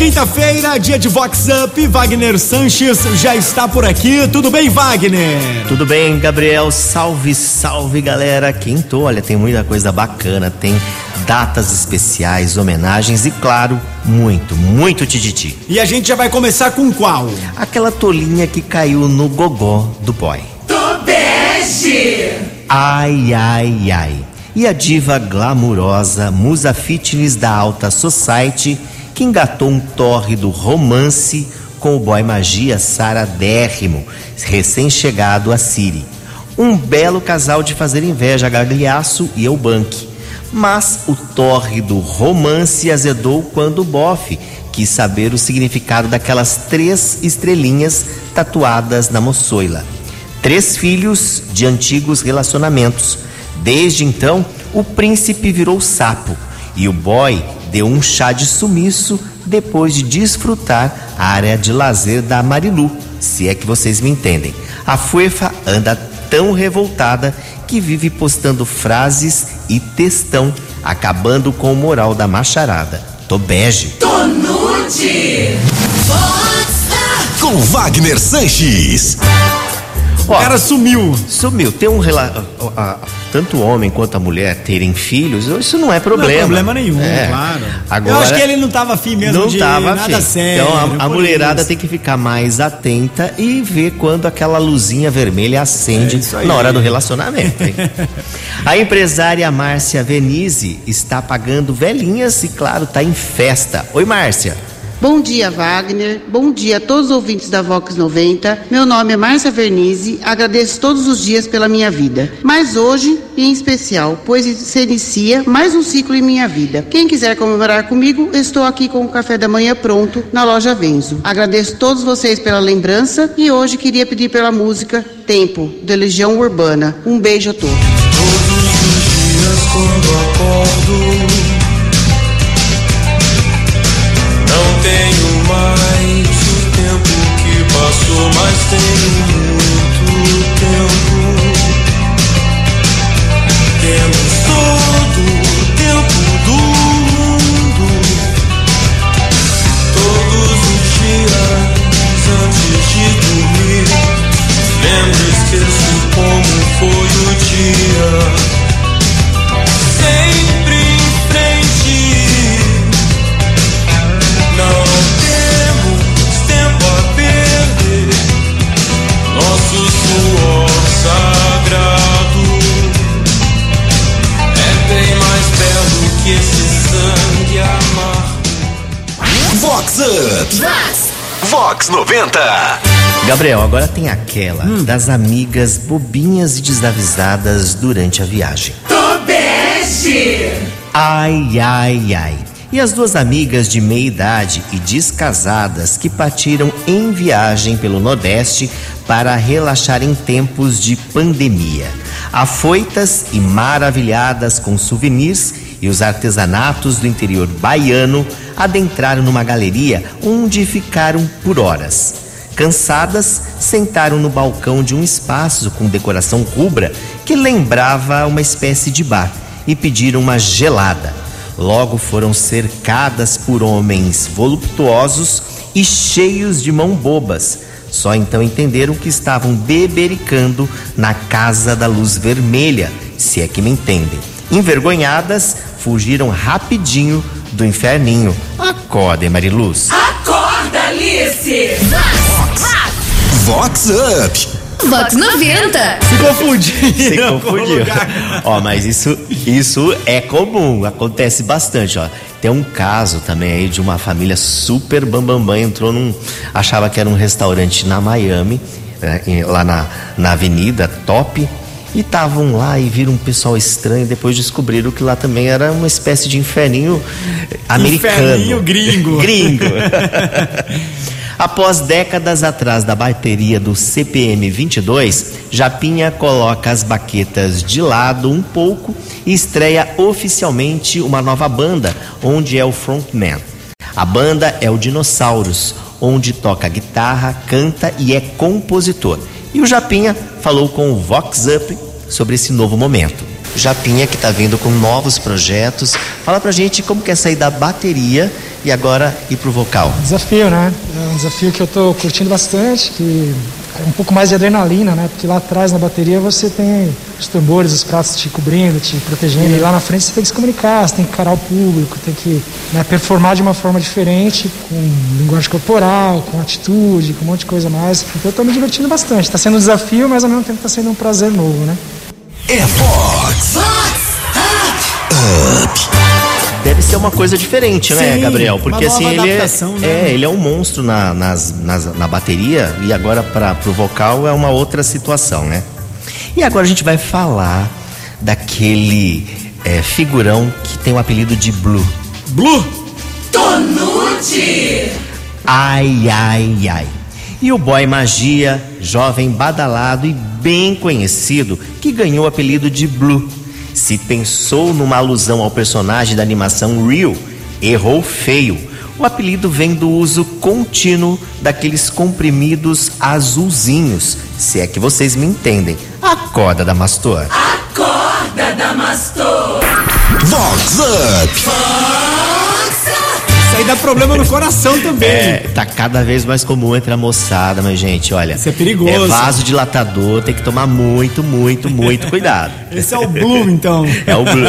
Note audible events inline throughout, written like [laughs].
quinta-feira, dia de Vox Up. Wagner Sanches já está por aqui. Tudo bem, Wagner? Tudo bem, Gabriel. Salve, salve, galera. Quinto, olha, tem muita coisa bacana. Tem datas especiais, homenagens e, claro, muito, muito tititi. E a gente já vai começar com qual? Aquela tolinha que caiu no gogó do boy. Tobeste! Ai, ai, ai. E a diva glamurosa, musa fitness da alta society, que engatou um tórrido romance com o boy magia Sara Dérrimo, recém-chegado a Siri. Um belo casal de fazer inveja a Gagliasso e Eubank. Mas o tórrido romance azedou quando o bofe quis saber o significado daquelas três estrelinhas tatuadas na moçoila. Três filhos de antigos relacionamentos. Desde então, o príncipe virou sapo e o boy deu um chá de sumiço depois de desfrutar a área de lazer da Marilu, se é que vocês me entendem. A Fuefa anda tão revoltada que vive postando frases e textão, acabando com o moral da macharada. Tô bege. Tô nude! Com Wagner Sanches. O cara sumiu. Sumiu. Tem um rela... tanto o homem quanto a mulher terem filhos, isso não é problema. Não é problema nenhum, É. claro. Agora, Eu acho que ele não tava afim mesmo não de tava nada afim. sério. Então a, a mulherada isso. tem que ficar mais atenta e ver quando aquela luzinha vermelha acende É na hora do relacionamento. [laughs] a empresária Márcia Venise está pagando velhinhas e, claro, tá em festa. Oi, Márcia. Bom dia, Wagner. Bom dia a todos os ouvintes da Vox 90. Meu nome é Márcia Vernizzi. Agradeço todos os dias pela minha vida. Mas hoje, em especial, pois se inicia mais um ciclo em minha vida. Quem quiser comemorar comigo, estou aqui com o café da manhã pronto na loja Venzo. Agradeço todos vocês pela lembrança e hoje queria pedir pela música Tempo, de Legião Urbana. Um beijo a todos. Todos os dias quando acordo tenho mais o tempo que passou Mas tenho Vox Up. Vox 90. Gabriel, agora tem aquela das amigas bobinhas e desavisadas durante a viagem. Tobeste! Ai, ai, ai. E as duas amigas de meia idade e descasadas que partiram em viagem pelo Nordeste para relaxar em tempos de pandemia. Afoitas e maravilhadas com souvenirs e os artesanatos do interior baiano, adentraram numa galeria onde ficaram por horas. Cansadas, sentaram no balcão de um espaço com decoração rubra que lembrava uma espécie de bar e pediram uma gelada. Logo foram cercadas por homens voluptuosos e cheios de mão bobas. Só então entenderam que estavam bebericando na Casa da Luz Vermelha, se é que me entendem. Envergonhadas, fugiram rapidinho do inferninho. Acordem, Mariluz. Acorda, Alice! Vox Up. Vox 90. Se confundiram. Se confundiu. ó, mas isso, isso é comum, acontece bastante, ó. Tem um caso também aí de uma família super bambambam, entrou num. achava que era um restaurante na Miami, né, lá na, na avenida Top. E estavam lá e viram um pessoal estranho. Depois descobriram que lá também era uma espécie de inferninho americano. Inferninho gringo. [laughs] gringo. [laughs] Após décadas atrás da bateria do CPM 22, Japinha coloca as baquetas de lado um pouco e estreia oficialmente uma nova banda, onde é o frontman. A banda é o Dinossauros, onde toca guitarra, canta e é compositor. E o Japinha falou com o Vox Up sobre esse novo momento. Japinha que está vindo com novos projetos. Fala pra gente como quer sair da bateria e agora ir pro vocal. Desafio, né? É um desafio que eu tô curtindo bastante, que é um pouco mais de adrenalina, né? Porque lá atrás na bateria você tem os tambores, os pratos te cobrindo, te protegendo. E lá na frente você tem que se comunicar, você tem que encarar o público, tem que né, performar de uma forma diferente, com linguagem corporal, com atitude, com um monte de coisa mais. Então eu tô me divertindo bastante. Tá sendo um desafio, mas ao mesmo tempo tá sendo um prazer novo, né? É Fox. Deve ser uma coisa diferente, né, Sim, Gabriel? Porque assim ele é, né? é, ele é um monstro na, nas, nas- na bateria e agora para pro vocal é uma outra situação, né? E agora a gente vai falar daquele é, figurão que tem o apelido de Blue. Blue. Tonute. Ai, ai, ai. E o boy magia, jovem badalado e bem conhecido, que ganhou o apelido de Blue. Se pensou numa alusão ao personagem da animação Real, errou feio. O apelido vem do uso contínuo daqueles comprimidos azulzinhos, se é que vocês me entendem. Acorda, Damastor. Acorda, Damastor. Vox Up. Aí dá problema no coração também. É, tá cada vez mais comum entre a moçada, mas gente, olha. Isso é perigoso. É vaso dilatador, tem que tomar muito, muito, muito cuidado. Esse é o Blue, então. É o Blue.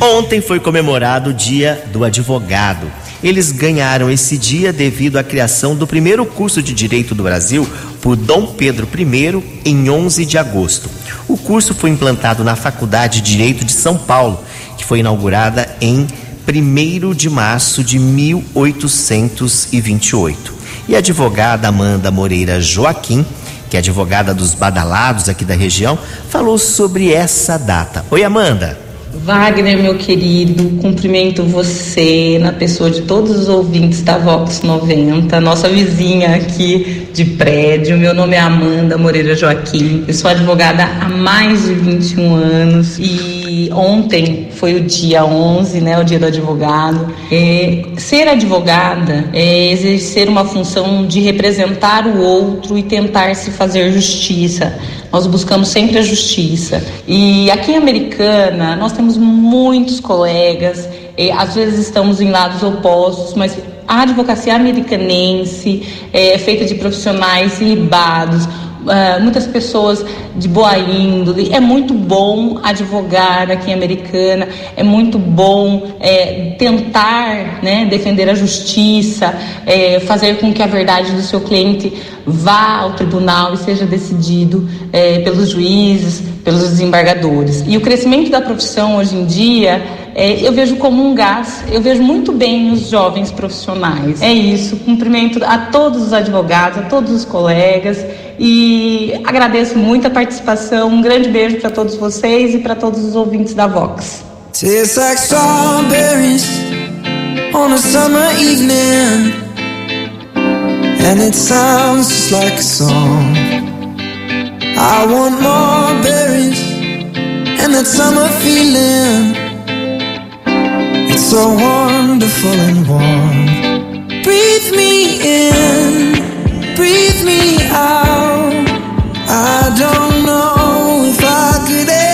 Ontem foi comemorado o Dia do Advogado. Eles ganharam esse dia devido à criação do primeiro curso de Direito do Brasil por Dom Pedro I em 11 de agosto. O curso foi implantado na Faculdade de Direito de São Paulo, que foi inaugurada em 1 de março de 1828. E a advogada Amanda Moreira Joaquim, que é advogada dos badalados aqui da região, falou sobre essa data. Oi, Amanda. Wagner, meu querido, cumprimento você na pessoa de todos os ouvintes da Vox 90, nossa vizinha aqui de prédio. Meu nome é Amanda Moreira Joaquim, eu sou advogada há mais de 21 anos e ontem foi o dia 11, né, o dia do advogado. É, ser advogada é exercer uma função de representar o outro e tentar se fazer justiça. Nós buscamos sempre a justiça. E aqui em Americana, nós temos muitos colegas, eh, às vezes estamos em lados opostos, mas a advocacia americanense é feita de profissionais ribados, ah, muitas pessoas de boa índole. É muito bom advogar aqui em Americana, é muito bom eh, tentar né, defender a justiça, eh, fazer com que a verdade do seu cliente vá ao tribunal e seja decidido eh, pelos juízes, pelos desembargadores. E o crescimento da profissão hoje em dia é, eu vejo como um gás, eu vejo muito bem os jovens profissionais. É isso, cumprimento a todos os advogados, a todos os colegas e agradeço muito a participação. Um grande beijo para todos vocês e para todos os ouvintes da Vox. Tastes like strawberries on a summer evening, and it sounds just like a song. I want more berries and that summer feeling. It's so wonderful and warm. Breathe me in, breathe me out. I don't know if I could ever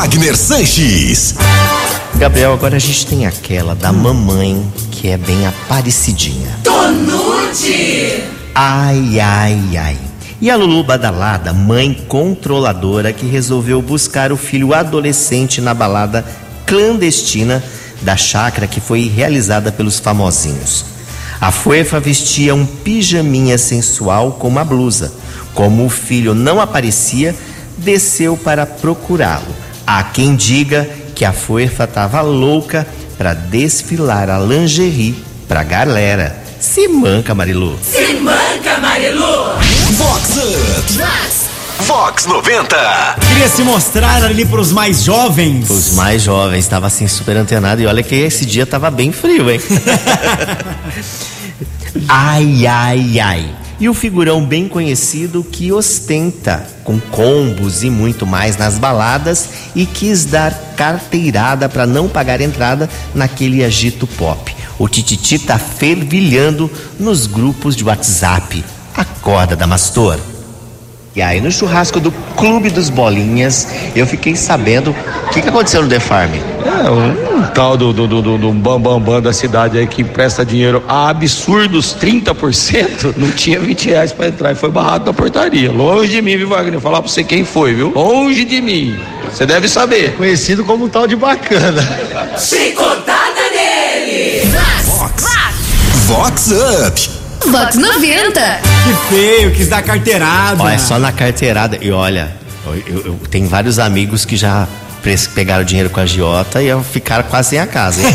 Wagner Sanches. Gabriel, agora a gente tem aquela da mamãe que é bem aparecidinha. Tonute! Ai, ai, ai. E a Lulu Badalada, mãe controladora que resolveu buscar o filho adolescente na balada clandestina da chácara que foi realizada pelos famosinhos. A Fuefa vestia um pijaminha sensual com uma blusa. Como o filho não aparecia, desceu para procurá-lo. Há quem diga que a Fuefa estava louca para desfilar a lingerie pra galera. Se manca, Marilu. Se manca, Marilu! Vox. Vox 90. Queria se mostrar ali pros mais jovens. Os mais jovens, estava assim super antenado e olha que esse dia tava bem frio, hein? [laughs] ai, ai, ai. E o figurão bem conhecido que ostenta com combos e muito mais nas baladas e quis dar carteirada para não pagar entrada naquele agito pop. O Tititi tá fervilhando nos grupos de WhatsApp. Acorda, Damastor. E aí no churrasco do Clube dos Bolinhas, eu fiquei sabendo o que, que aconteceu no The Farm. É, um, tal do, do, do, do, do bambambam bam, bam da cidade aí que empresta dinheiro a absurdos 30%, [laughs] não tinha 20 reais pra entrar e foi barrado na portaria. Longe de mim, viu, Wagner? Falar pra você quem foi, viu? Longe de mim. Você deve saber. Conhecido como um tal de bacana. Chicotada nele! Vox Up. Vox 90. Que feio, quis dar carteirada. Olha, só na carteirada. E olha, eu, eu, eu tenho vários amigos que já pegaram dinheiro com a Giota e ficaram quase sem a casa. hein?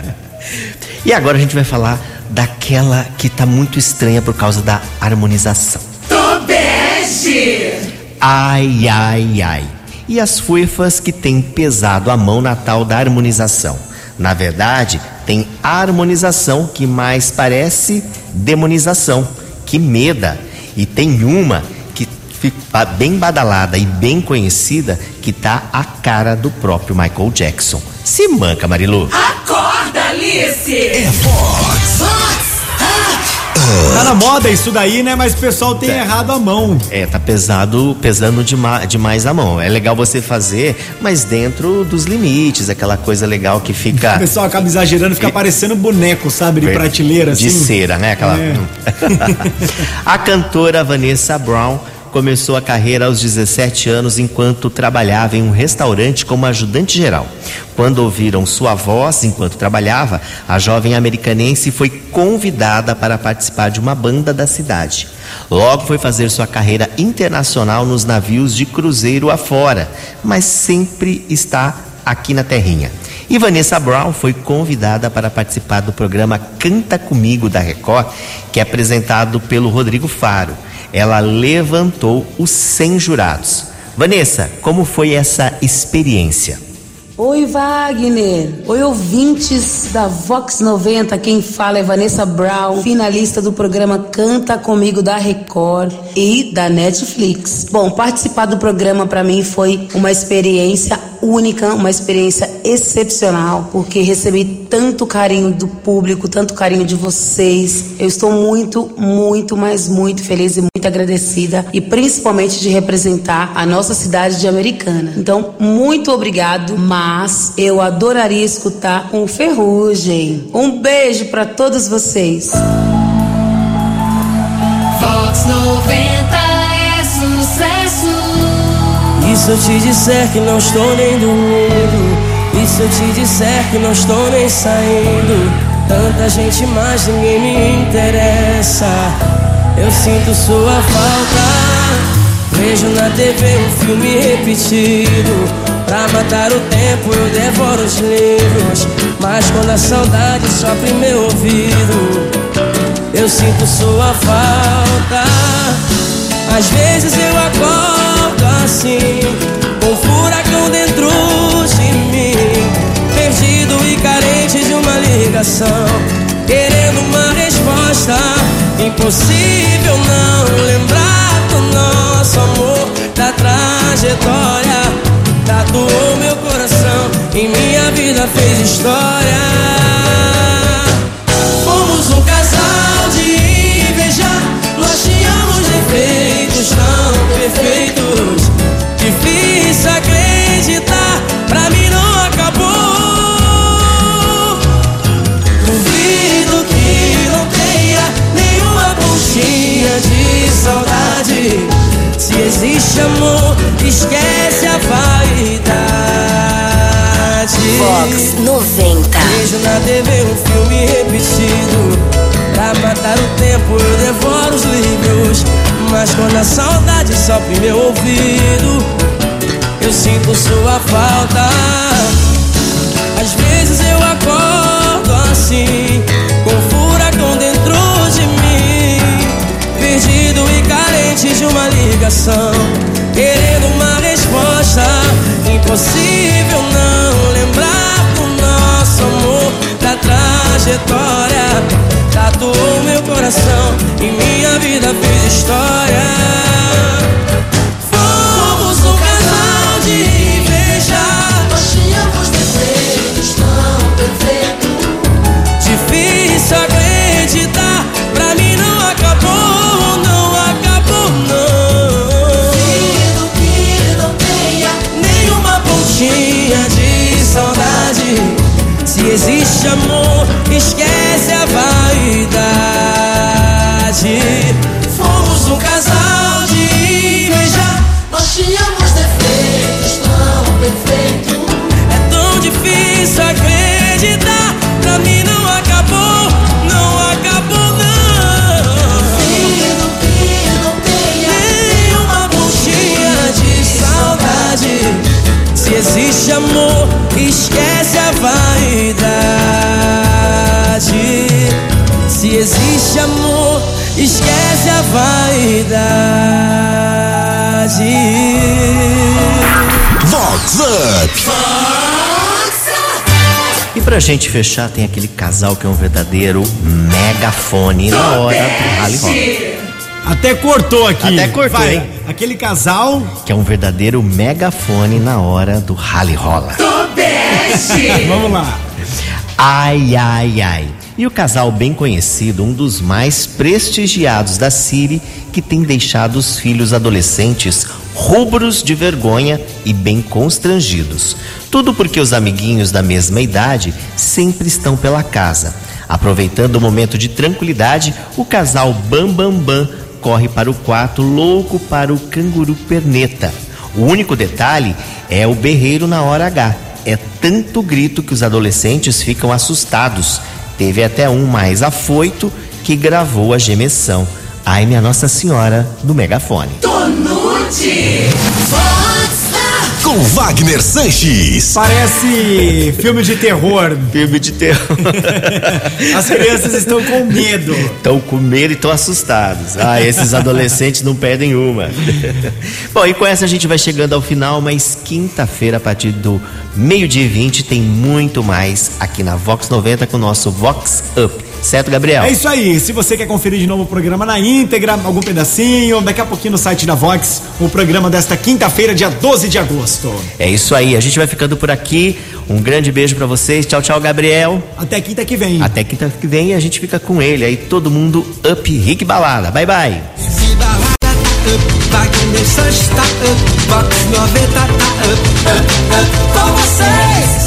[laughs] e agora a gente vai falar daquela que tá muito estranha por causa da harmonização. Tobege! Ai, ai, ai. E as fuefas que têm pesado a mão na tal da harmonização. Na verdade, tem harmonização que mais parece demonização, que meda. E tem uma que fica bem badalada e bem conhecida que tá a cara do próprio Michael Jackson. Se manca, Marilu. Acorda, Alice! É Vox. Tá na moda isso daí, né? Mas o pessoal tem errado a mão. É, tá pesado, pesando dema- demais a mão. É legal você fazer, mas dentro dos limites, aquela coisa legal que O fica pessoal acaba exagerando, fica parecendo boneco, sabe? De prateleira, assim. de cera, né? Aquela. É. [laughs] a cantora Vanessa Brown começou a carreira aos 17 anos enquanto trabalhava em um restaurante como ajudante geral. Quando ouviram sua voz enquanto trabalhava, a jovem americanense foi convidada para participar de uma banda da cidade. Logo foi fazer sua carreira internacional nos navios de cruzeiro afora, mas sempre está aqui na terrinha. E Vanessa Brown foi convidada para participar do programa Canta Comigo da Record, que é apresentado pelo Rodrigo Faro. Ela levantou os 100 jurados. Vanessa, como foi essa experiência? Oi, Wagner. Oi, ouvintes da Vox 90. Quem fala é Vanessa Brown, finalista do programa Canta Comigo da Record e da Netflix. Bom, participar do programa para mim foi uma experiência única, uma experiência excepcional, porque recebi tanto carinho do público, tanto carinho de vocês. Eu estou muito, muito, mas muito feliz e muito agradecida e principalmente de representar a nossa cidade de Americana. Então, muito obrigado, mas eu adoraria escutar um ferrugem. Um beijo para todos vocês. Vox 90 é sucesso. E se eu te disser que não estou nem dormindo? E se eu te disser que não estou nem saindo? Tanta gente, mas ninguém me interessa. Eu sinto sua falta. Vejo na TV um filme repetido. Pra matar o tempo eu devoro os livros. Mas quando a saudade sopra em meu ouvido, eu sinto sua falta. Às vezes eu acordo assim, com um furacão dentro de mim, perdido e carente de uma ligação, querendo uma resposta. Impossível existe amor, esquece a vaidade. Vox 90. Vejo na TV um filme repetido. Pra matar o tempo eu devoro os livros. Mas quando a saudade em meu ouvido, eu sinto sua falta. Às vezes eu acordo assim, de uma ligação, querendo uma resposta. Impossível não lembrar do nosso amor, da trajetória. Pra gente fechar, tem aquele casal que é um verdadeiro megafone na hora do rally rola. Até cortou aqui. Até cortou, Vai, hein? Aquele casal. Que é um verdadeiro megafone na hora do rally rola. [laughs] Vamos lá. Ai, ai, ai. E o casal bem conhecido, um dos mais prestigiados da Siri, que tem deixado os filhos adolescentes rubros de vergonha e bem constrangidos. Tudo porque os amiguinhos da mesma idade sempre estão pela casa. Aproveitando o momento de tranquilidade, o casal Bam Bam Bam corre para o quarto louco para o canguru perneta. O único detalhe é o berreiro na hora H. É tanto grito que os adolescentes ficam assustados. Teve até um mais afoito que gravou a gemessão. Ai, minha Nossa Senhora do megafone. Tonute. Com Wagner Sanches. Parece filme de terror. Filme de terror. [laughs] As crianças estão com medo. Estão com medo e estão assustados. Ah, esses [laughs] adolescentes não perdem uma. [laughs] Bom, e com essa a gente vai chegando ao final, mas quinta-feira, a partir do meio-dia e 20, tem muito mais aqui na Vox 90 com o nosso Vox Up. Certo, Gabriel? É isso aí. Se você quer conferir de novo o programa na íntegra, algum pedacinho, daqui a pouquinho no site da Vox, o programa desta quinta-feira, dia 12 de agosto. É isso aí. A gente vai ficando por aqui. Um grande beijo pra vocês. Tchau, tchau, Gabriel. Até quinta que vem. Até quinta que vem a gente fica com ele. Aí todo mundo up, Rick Balada. Bye, bye. Wagner Sanches tá up, Vox 90 tá up, up, up, com vocês.